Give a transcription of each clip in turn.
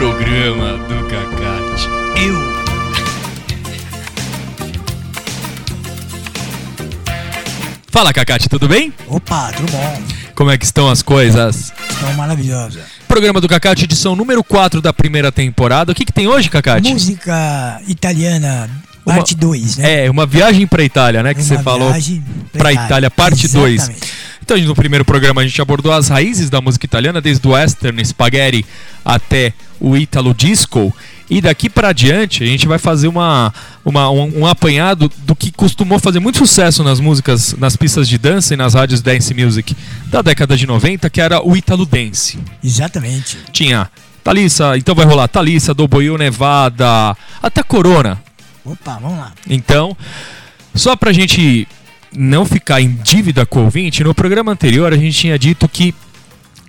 programa do Cacate. Eu. Fala, Cacate, tudo bem? Opa, tudo bom? Como é que estão as coisas? Estão maravilhosa. Programa do Cacate, edição número 4 da primeira temporada. O que, que tem hoje, Cacate? Música italiana, parte 2, né? É, uma viagem pra Itália, né? Que Uma você falou. viagem Pra Itália, parte 2. Então, no primeiro programa a gente abordou as raízes da música italiana, desde o western, spaghetti, até o ítalo disco. E daqui pra adiante a gente vai fazer uma, uma- um, um apanhado do que costumou fazer muito sucesso nas músicas, nas pistas de dança e nas rádios dance music da década de 90, que era o ítalo dance. Exatamente. Tinha Thalissa, então vai rolar Thalissa, Doboil Nevada, até Corona. Opa, vamos lá. Então, só pra gente não ficar em dívida com o ouvinte, no programa anterior a gente tinha dito que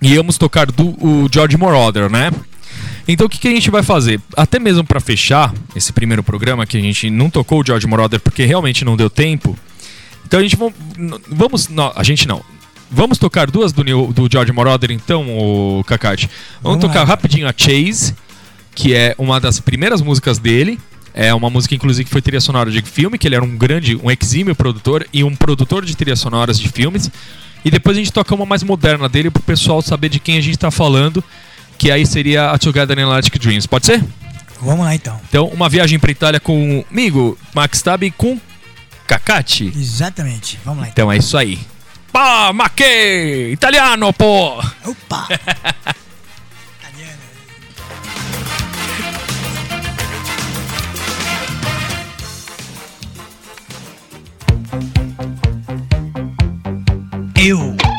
íamos tocar do o George Moroder, né? Então o que, que a gente vai fazer? Até mesmo pra fechar esse primeiro programa que a gente não tocou o George Moroder porque realmente não deu tempo. Então a gente vamos, vamos não, a gente não. Vamos tocar duas do, do George Moroder então, o Kakati. Vamos, Vamos tocar lá. rapidinho a Chase, que é uma das primeiras músicas dele. É uma música, inclusive, que foi trilha sonora de filme, que ele era um grande, um exímio produtor e um produtor de trilhas sonoras de filmes. E depois a gente toca uma mais moderna dele pro pessoal saber de quem a gente tá falando, que aí seria a Together in Electric Dreams. Pode ser? Vamos lá então. Então, uma viagem pra Itália comigo, Max Tab com Cacati. Exatamente. Vamos lá então. Então é isso aí. Pá, ma che? Italiano, pô! Opa! Eu.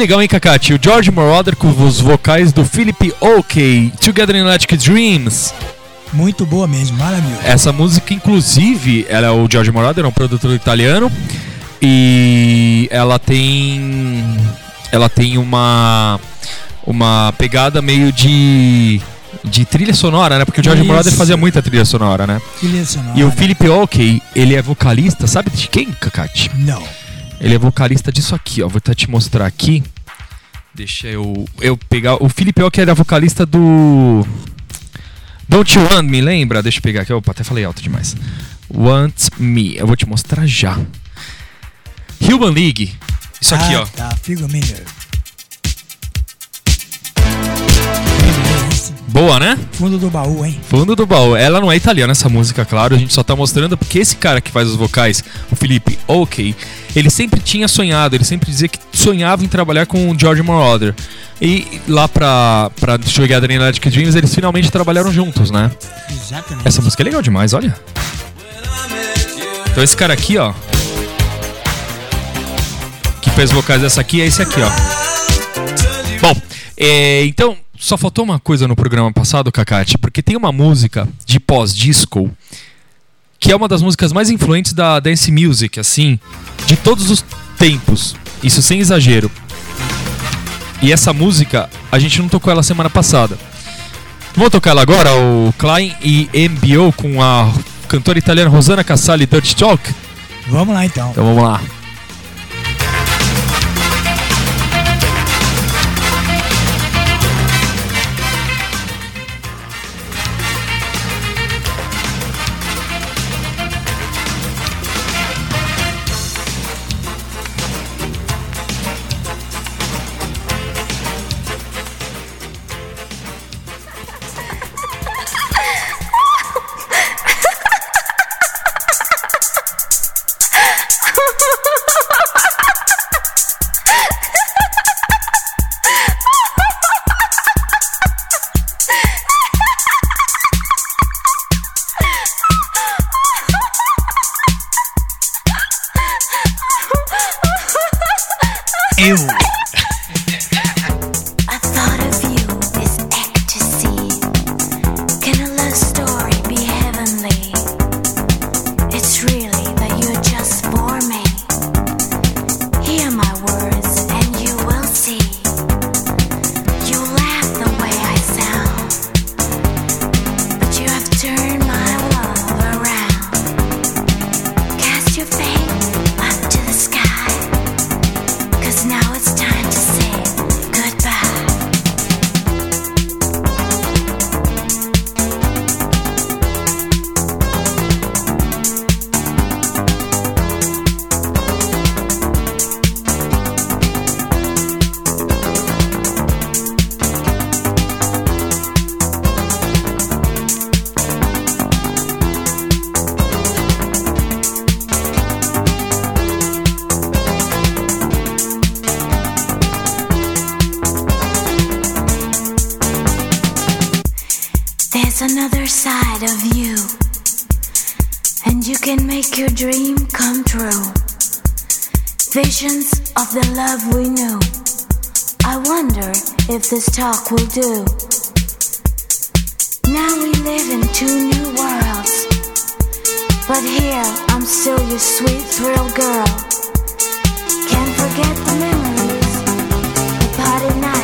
Legal, hein, Kakati? O George Moroder com os vocais do Philip OK, Together in Electric Dreams. Muito boa mesmo, maravilhoso. Essa música, inclusive, ela é o George Moroder, é um produtor italiano. E ela tem. Ela tem uma. Uma pegada meio de. De trilha sonora, né? Porque o George Moroder fazia muita trilha sonora, né? Trilha sonora. E o Philip OK, ele é vocalista, sabe de quem, Kakati? Não. Ele é vocalista disso aqui, ó. Vou até te mostrar aqui. Deixa eu, eu pegar. O Felipe que era vocalista do. Don't You Want Me, lembra? Deixa eu pegar aqui. Opa, até falei alto demais. Want Me. Eu vou te mostrar já. Human League. Isso aqui, ah, ó. Tá, Miller. Boa, né? Fundo do baú, hein? Fundo do baú. Ela não é italiana, essa música, claro. A gente só tá mostrando porque esse cara que faz os vocais, o Felipe Ok, ele sempre tinha sonhado, ele sempre dizia que sonhava em trabalhar com o George Moroder. E lá pra, pra in Electric Dreams, eles finalmente trabalharam juntos, né? Exatamente. Essa música é legal demais, olha. Então esse cara aqui, ó. Que fez vocais dessa aqui é esse aqui, ó. Bom, é, então só faltou uma coisa no programa passado, Kakati, porque tem uma música de pós-disco que é uma das músicas mais influentes da dance music, assim, de todos os tempos. Isso sem exagero. E essa música, a gente não tocou ela semana passada. Vamos tocar ela agora, o Klein e MBO com a cantora italiana Rosana Cassali Dirty Talk? Vamos lá então. Então vamos lá. this talk will do. Now we live in two new worlds. But here, I'm still your sweet thrill girl. Can't forget the memories, the party night.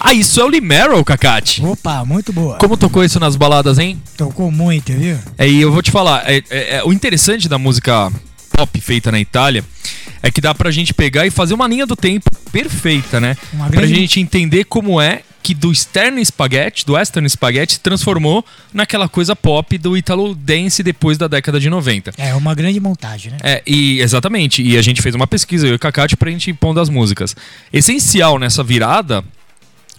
Ah, isso é o Lee Merrill, Cacate. Opa, muito boa. Como tocou isso nas baladas, hein? Tocou muito, viu? É, e eu vou te falar, é- é- é- o interessante da música pop feita na Itália é que dá pra gente pegar e fazer uma linha do tempo perfeita, né? Uma Pra grande- gente entender como é que do Stern Spaghetti, do Western Spaghetti, se transformou naquela coisa pop do Italo Dance depois da década de 90. É uma grande montagem, né? É, e exatamente. E a gente fez uma pesquisa, eu e o Cacate, pra gente ir pondo as músicas. Essencial nessa virada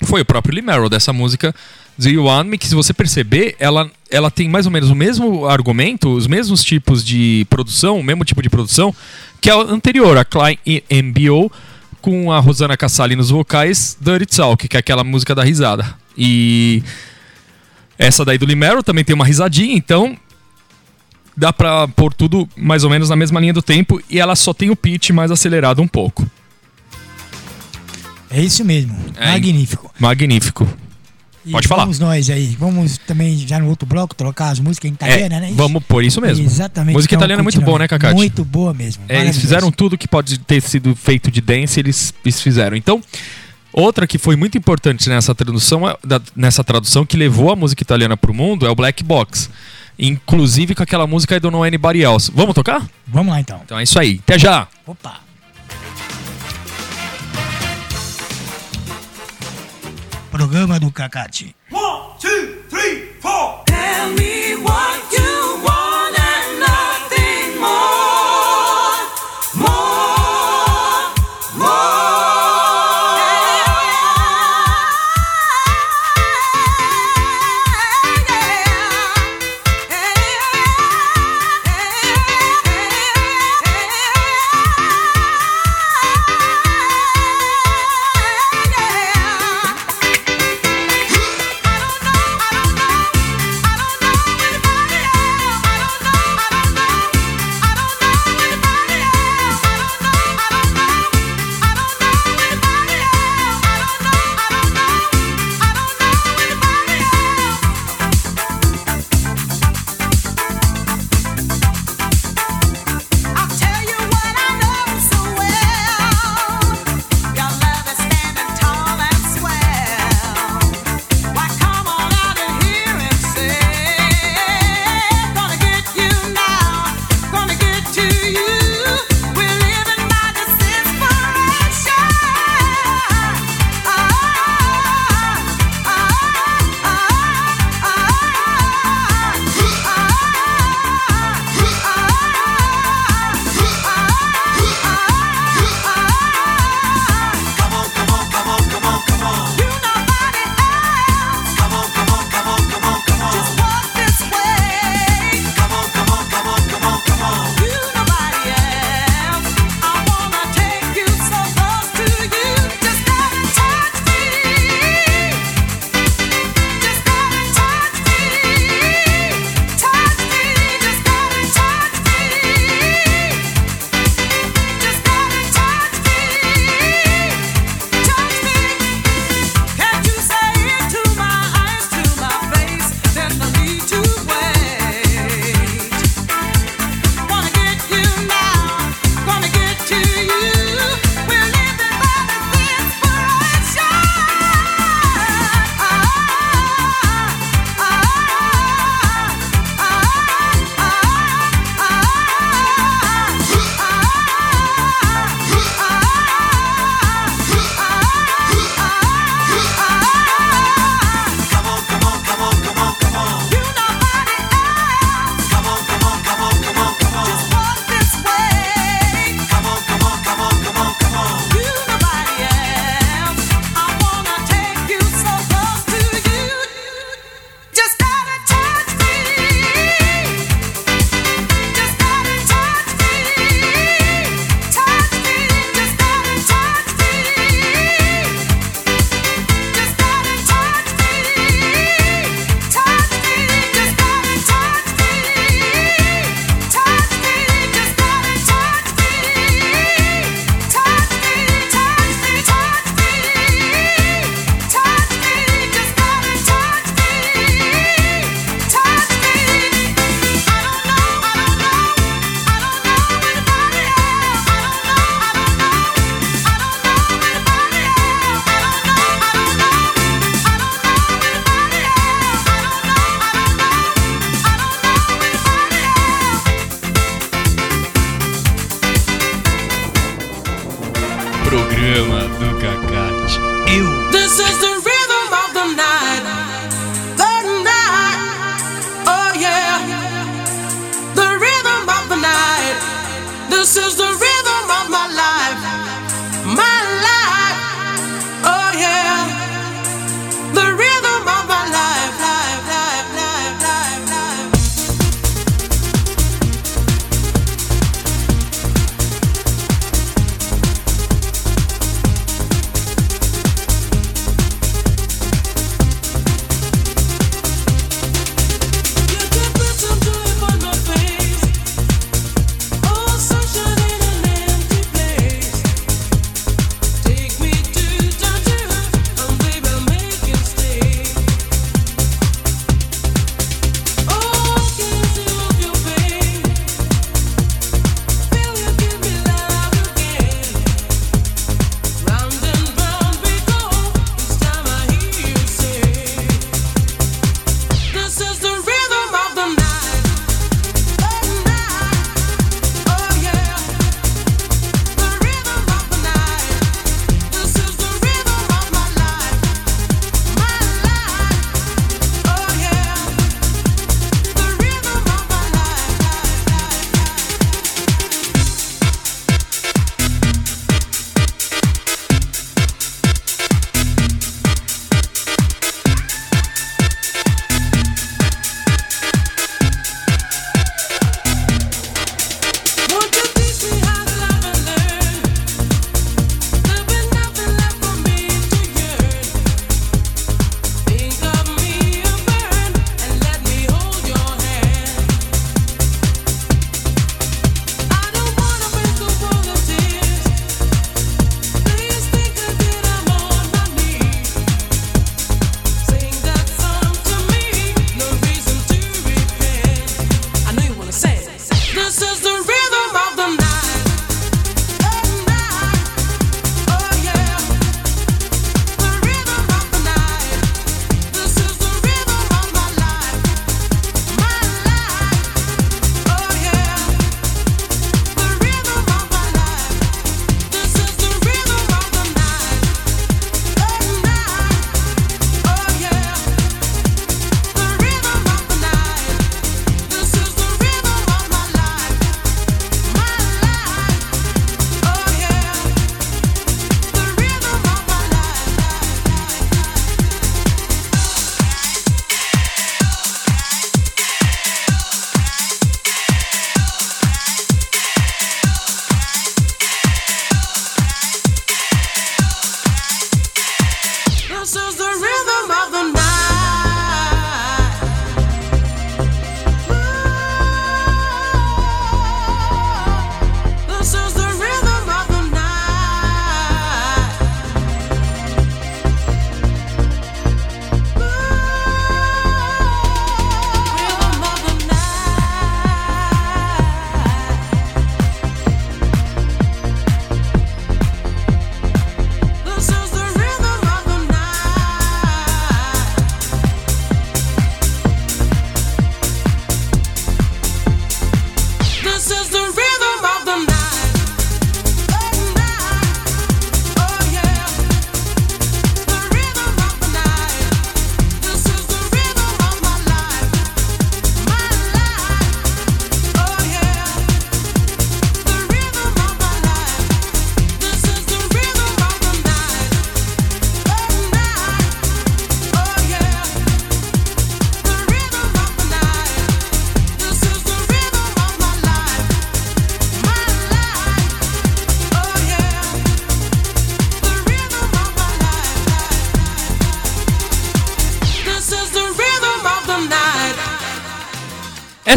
foi o próprio Lee Merrill dessa música Do You Want Me, que se você perceber, ela, ela tem mais ou menos o mesmo argumento, os mesmos tipos de produção, o mesmo tipo de produção que a anterior, a Klein MBO, com a Rosana Cassali nos vocais, Dirty Talk, que é aquela música da risada. E essa daí do Lee Merrill também tem uma risadinha, então dá pra pôr tudo mais ou menos na mesma linha do tempo e ela só tem o pitch mais acelerado um pouco. É isso mesmo. É, Magnífico. Magnífico. E Pode falar. Vamos nós aí. Vamos também já no outro bloco trocar as músicas italianas, É, né? vamos por isso mesmo. Exatamente. Música Então, italiana é muito boa, né, Cacate? Muito boa mesmo. É, eles fizeram tudo que pode ter sido feito de dance, eles, eles fizeram. Então, outra que foi muito importante nessa tradução, é- nessa tradução que levou a música italiana pro mundo é o Black Box. Inclusive com aquela música I Don't Know Anybody Else. Vamos tocar? Vamos lá então. Então é isso aí. Até já! Opa. Programa do Cacate. One, two, three, four. Tell me what you want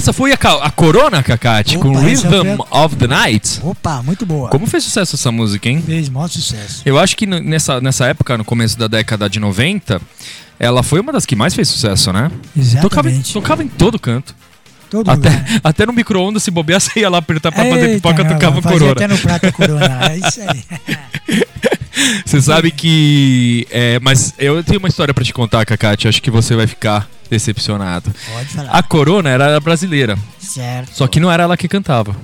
Essa foi a, a Corona, Cacate, tipo, com Rhythm of the Night. Opa, muito boa. Como fez sucesso essa música, hein? Fez maior sucesso. Eu acho que nessa, nessa época, no começo da década de 90, ela foi uma das que mais fez sucesso, né? Exatamente. Tocava em, tocava em todo canto. Todo até, lugar. até no micro-ondas, se bobear, você ia lá apertar pra fazer pipoca, ela, tocava corona. até no prato corona, é isso aí. Você sabe que. É, mas eu tenho uma história para te contar, Cacate. Acho que você vai ficar decepcionado. Pode falar. A Corona era brasileira. Certo. Só que não era ela que cantava.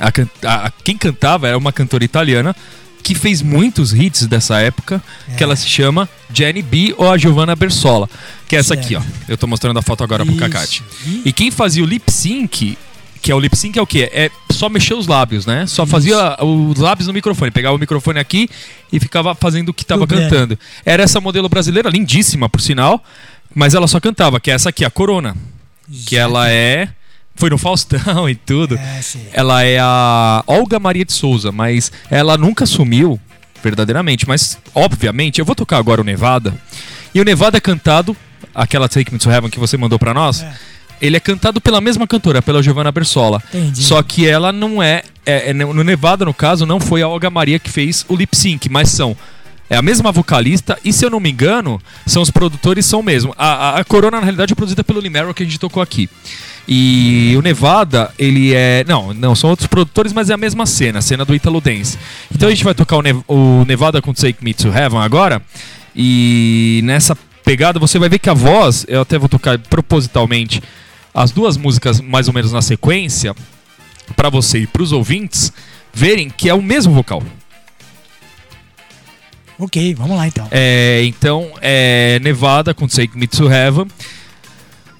Ah. A can a, a, quem cantava era uma cantora italiana que fez muitos hits dessa época, é. que ela se chama Jenny B ou a Giovanna Bersola, que é essa certo. aqui, ó. Eu tô mostrando a foto agora Isso. pro Cacate. E quem fazia o lip sync que é o lip sync é o quê? É só mexer os lábios, né? Só Isso. fazia os lábios no microfone, pegava o microfone aqui e ficava fazendo o que estava cantando. Era essa modelo brasileira, lindíssima, por sinal, mas ela só cantava, que é essa aqui, a Corona, que ela é foi no Faustão e tudo. É. Ela é a Olga Maria de Souza, mas ela nunca sumiu, verdadeiramente. Mas, obviamente, eu vou tocar agora o Nevada. E o Nevada é cantado, aquela Take Me to Heaven que você mandou pra nós, É. ele é cantado pela mesma cantora, pela Giovanna Bersola. Entendi. Só que ela não é, é- é- No Nevada, no caso, não foi a Olga Maria que fez o lip sync, mas são. É a mesma vocalista, e se eu não me engano, são os produtores são mesmo. A, a, a Corona, na realidade, é produzida pelo Limero que a gente tocou aqui. E o Nevada, ele é. Não, não, são outros produtores, mas é a mesma cena, a cena do Italo Dance. Então a gente vai tocar o, Nev- o Nevada com Take Me to Heaven agora. E nessa pegada você vai ver que a voz, eu até vou tocar propositalmente as duas músicas mais ou menos na sequência, pra você e pros ouvintes verem que é o mesmo vocal. Ok, vamos lá então. É, então, é Nevada com Take Me to Heaven,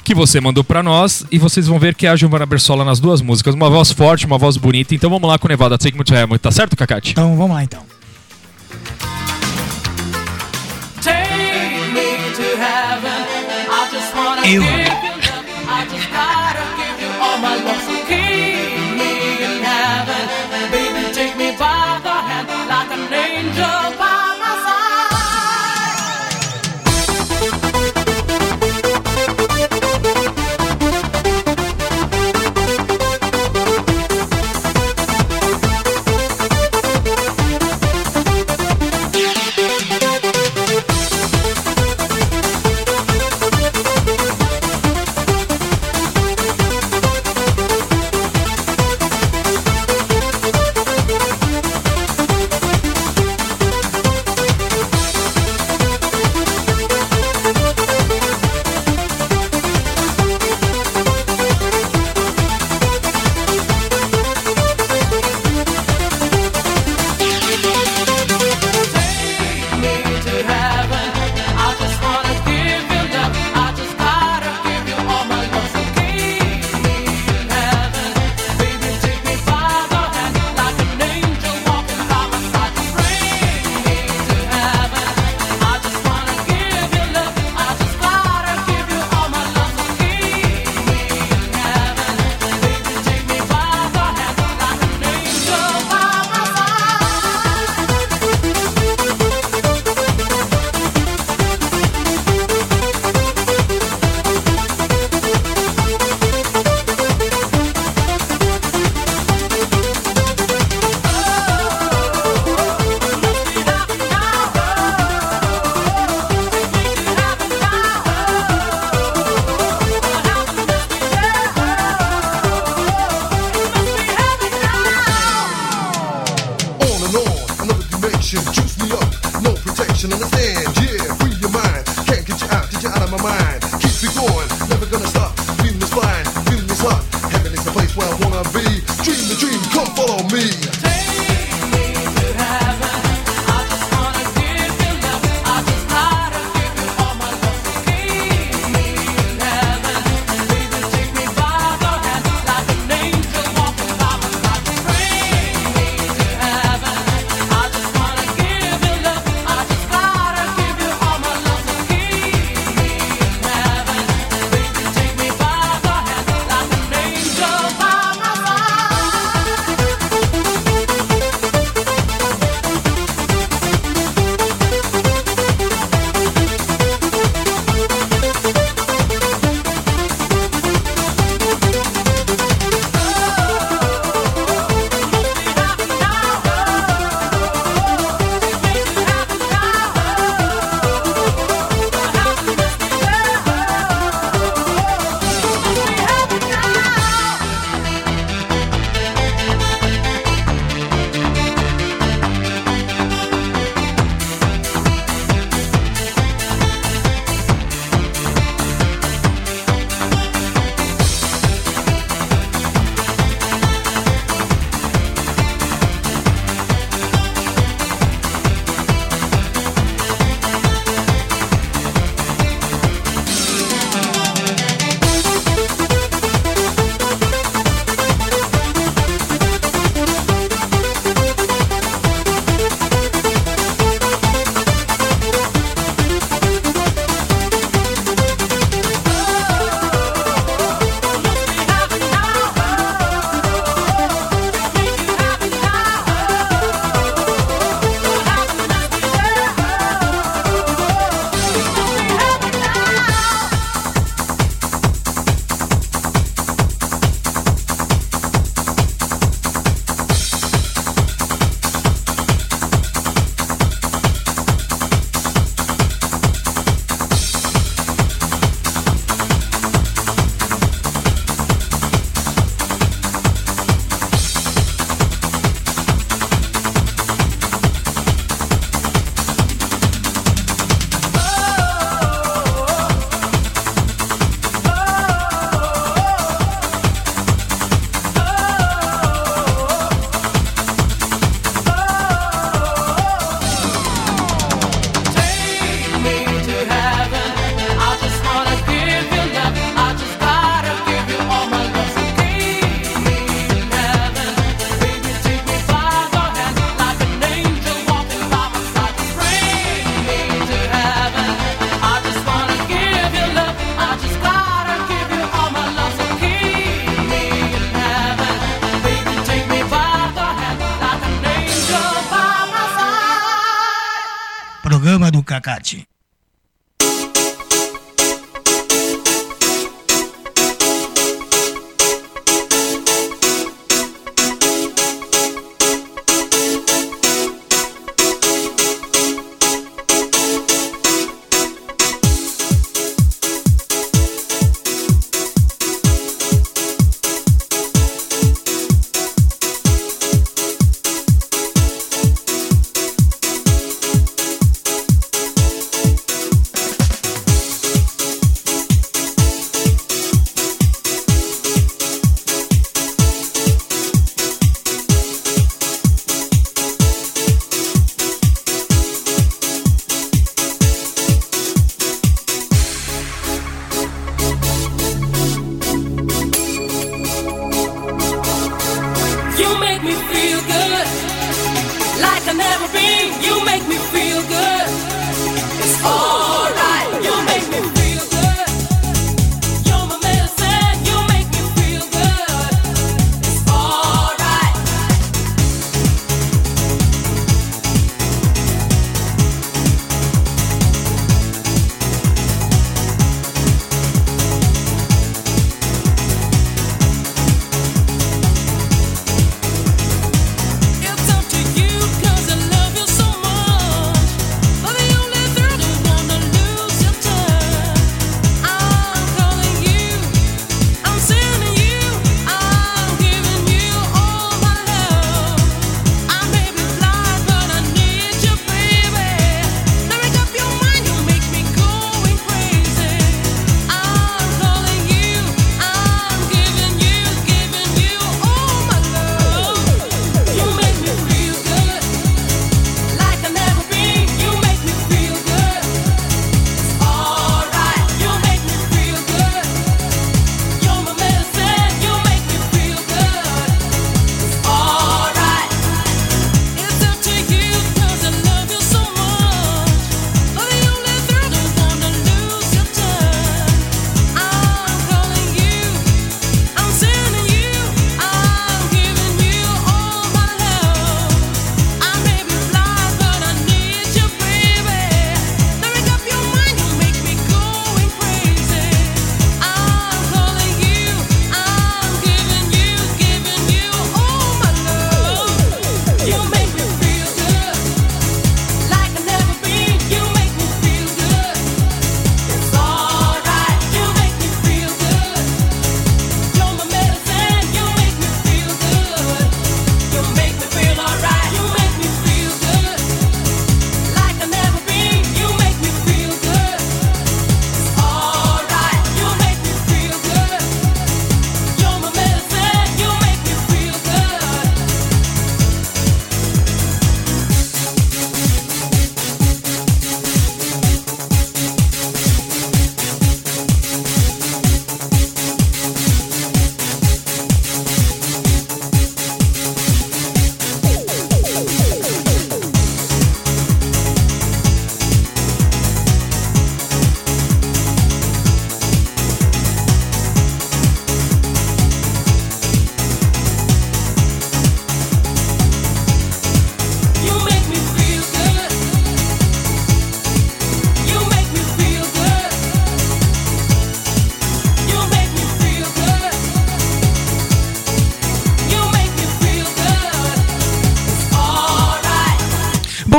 que você mandou pra nós, e vocês vão ver que é a Giovanna Bersola nas duas músicas. Uma voz forte, uma voz bonita. Então vamos lá com Nevada, Take Me to Heaven. Tá certo, Cacate? Então vamos lá então. Take me to heaven. I just wanna Eu.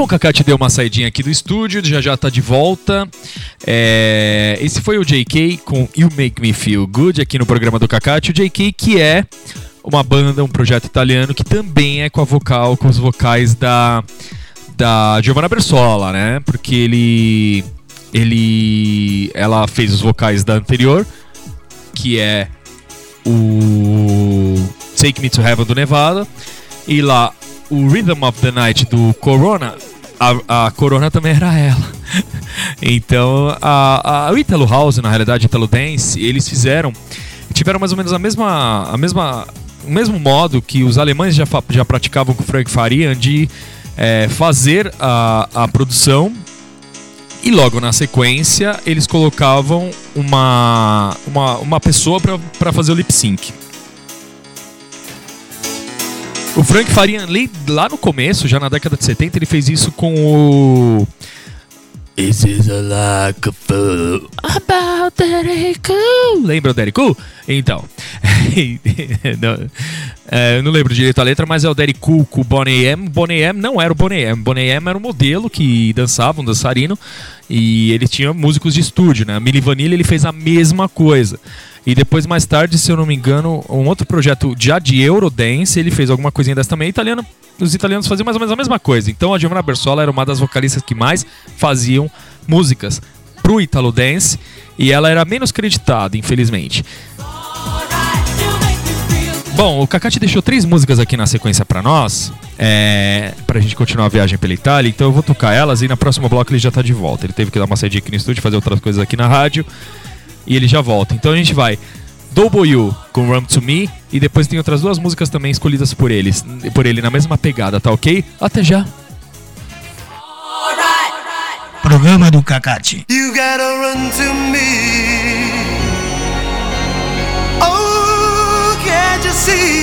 Bom, o Kaká te deu uma saidinha aqui do estúdio, já já tá de volta. É, esse foi o JK com You Make Me Feel Good aqui no programa do Kaká. O JK que é uma banda, um projeto italiano que também é com a vocal, com os vocais da da Giovanna Bersola, né? Porque ele ele ela fez os vocais da anterior, que é o Take Me to Heaven do Nevada e lá o Rhythm of the Night do Corona a, a Corona também era ela. então, a, a, o Italo House, na realidade, Italo Dance, eles fizeram. Tiveram mais ou menos a mesma. A mesma o mesmo modo que os alemães já, já praticavam com o Frank Farian de é, fazer a, a produção e logo na sequência eles colocavam uma, uma, uma pessoa para fazer o lip sync. O Frank Faria, lá no começo, já na década de 70, ele fez isso com o. This is a like a fool about Derek Cool. Lembra o Derek Cool? Então. não, é, eu não lembro direito a letra, mas é o Derek Cool com o Bonnie M. Bonnie M não era o Bonnie M. Bonnie M era um modelo que dançava, um dançarino. E ele tinha músicos de estúdio, né? A Milli Vanilli ele fez a mesma coisa. E depois, mais tarde, se eu não me engano, um outro projeto já de Eurodance, ele fez alguma coisinha dessa também. Italiano, os italianos faziam mais ou menos a mesma coisa. Então a Giovanna Bersola era uma das vocalistas que mais faziam músicas pro Italo Dance. E ela era menos creditada, infelizmente. Bom, o Kaká te deixou três músicas aqui na sequência pra nós, é, pra gente continuar a viagem pela Itália, então eu vou tocar elas e na próxima bloco ele já tá de volta. Ele teve que dar uma saída aqui no estúdio, fazer outras coisas aqui na rádio e ele já volta. Então a gente vai Double You com Run to Me e depois tem outras duas músicas também escolhidas por eles, por ele na mesma pegada, tá ok? Até já. Programa do Cacate. You gotta run to me. Oh, can't you see?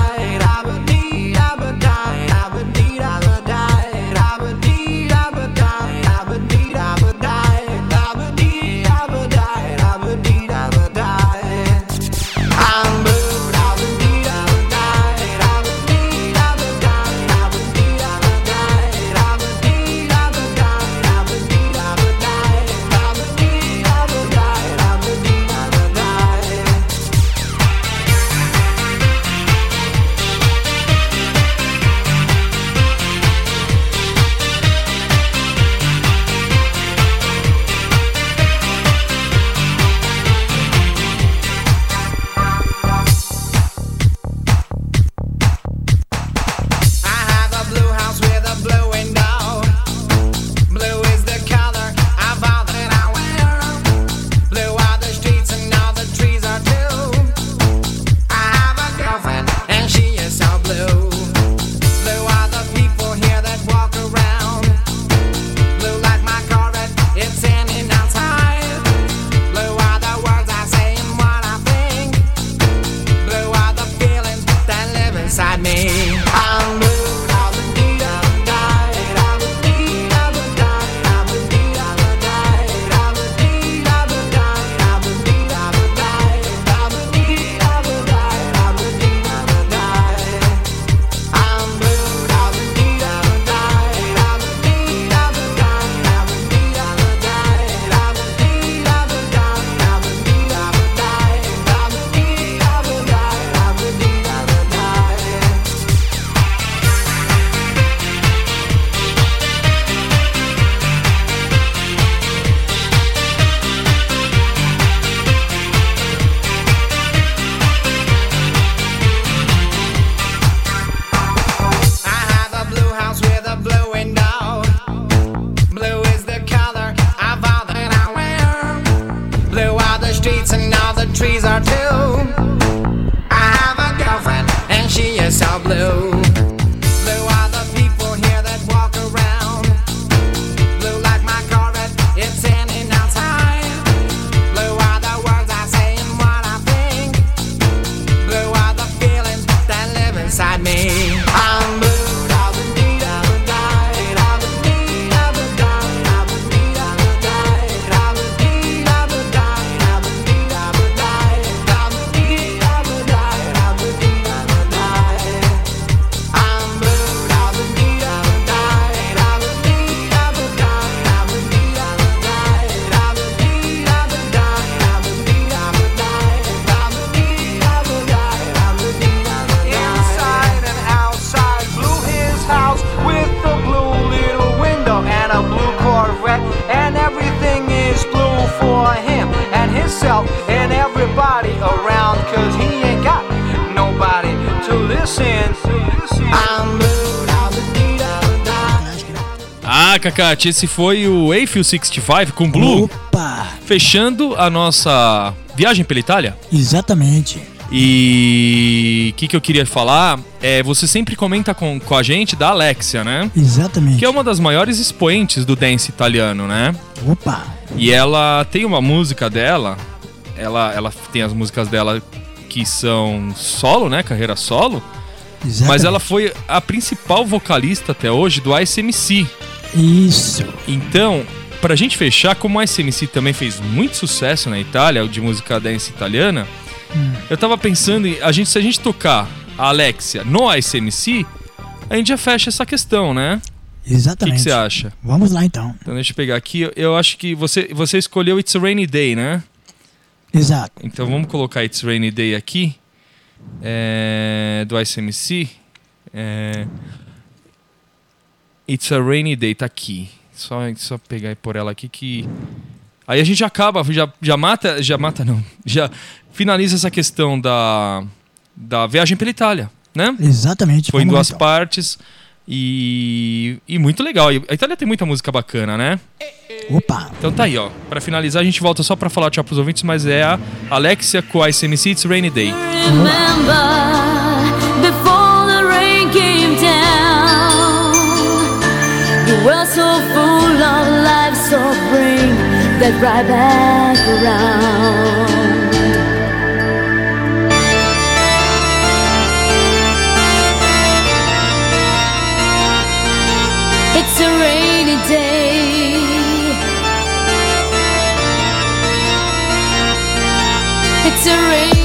Cat, esse foi o Eiffel 65 com Blue. Opa! Fechando a nossa viagem pela Itália. Exatamente. E o que, que, eu queria falar é você sempre comenta com, com a gente da Alexia, né? Exatamente. Que é uma das maiores expoentes do dance italiano, né? Opa! E ela tem uma música dela, ela, ela tem as músicas dela que são solo, né? Carreira solo. Exatamente. Mas ela foi a principal vocalista até hoje do ICMC, isso. Então, pra gente fechar, como a SMC também fez muito sucesso na Itália, de música dance italiana, hum. eu tava pensando, em, a gente, se a gente tocar a Alexia no SMC, a gente já fecha essa questão, né? Exatamente. O que, que, você acha? Vamos lá então. Então deixa eu pegar aqui. Eu acho que você, você escolheu It's a Rainy Day, né? Exato. Então vamos colocar It's a Rainy Day aqui. É, do ICMC. É, It's a Rainy Day tá aqui. Só, só pegar e pôr ela aqui que. Aí a gente acaba, já, já mata. Já mata, não. Já finaliza essa questão da, da viagem pela Itália, né? Exatamente. Foi em duas então. partes. E, e muito legal. A Itália tem muita música bacana, né? Opa! Então tá aí, ó. Pra finalizar, a gente volta só pra falar tchau pros ouvintes, mas é a Alexia com a ICMC It's Rainy Day. Remember. world so full of life, so bring that right back around. It's a rainy day. It's a rainy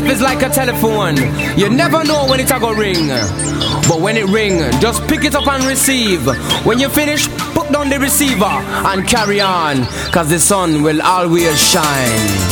life is like a telephone. You never know when it's a go ring. But when it ring, just pick it up and receive. When you finish, put down the receiver and carry on. Cause the sun will always shine.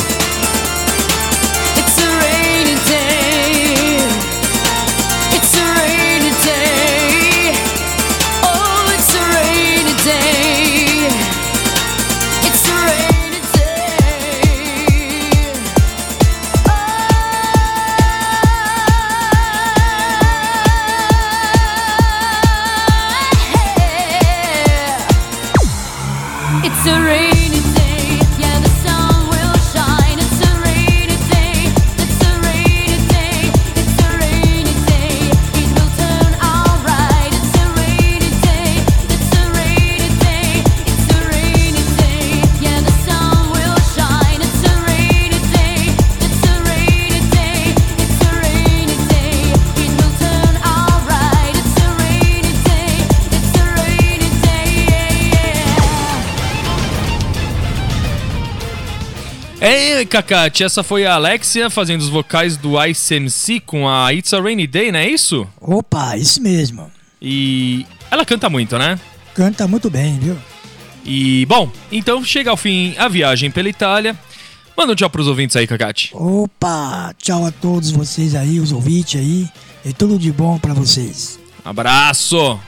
Cacate, essa foi a Alexia fazendo os vocais do ICMC com a It's a Rainy Day, não é isso? Opa, isso mesmo. E ela canta muito, né? Canta muito bem, viu? E, bom, então chega ao fim a viagem pela Itália. Manda um tchau pros ouvintes aí, Cacate. Opa, tchau a todos vocês aí, os ouvintes aí. E tudo de bom pra vocês. Abraço!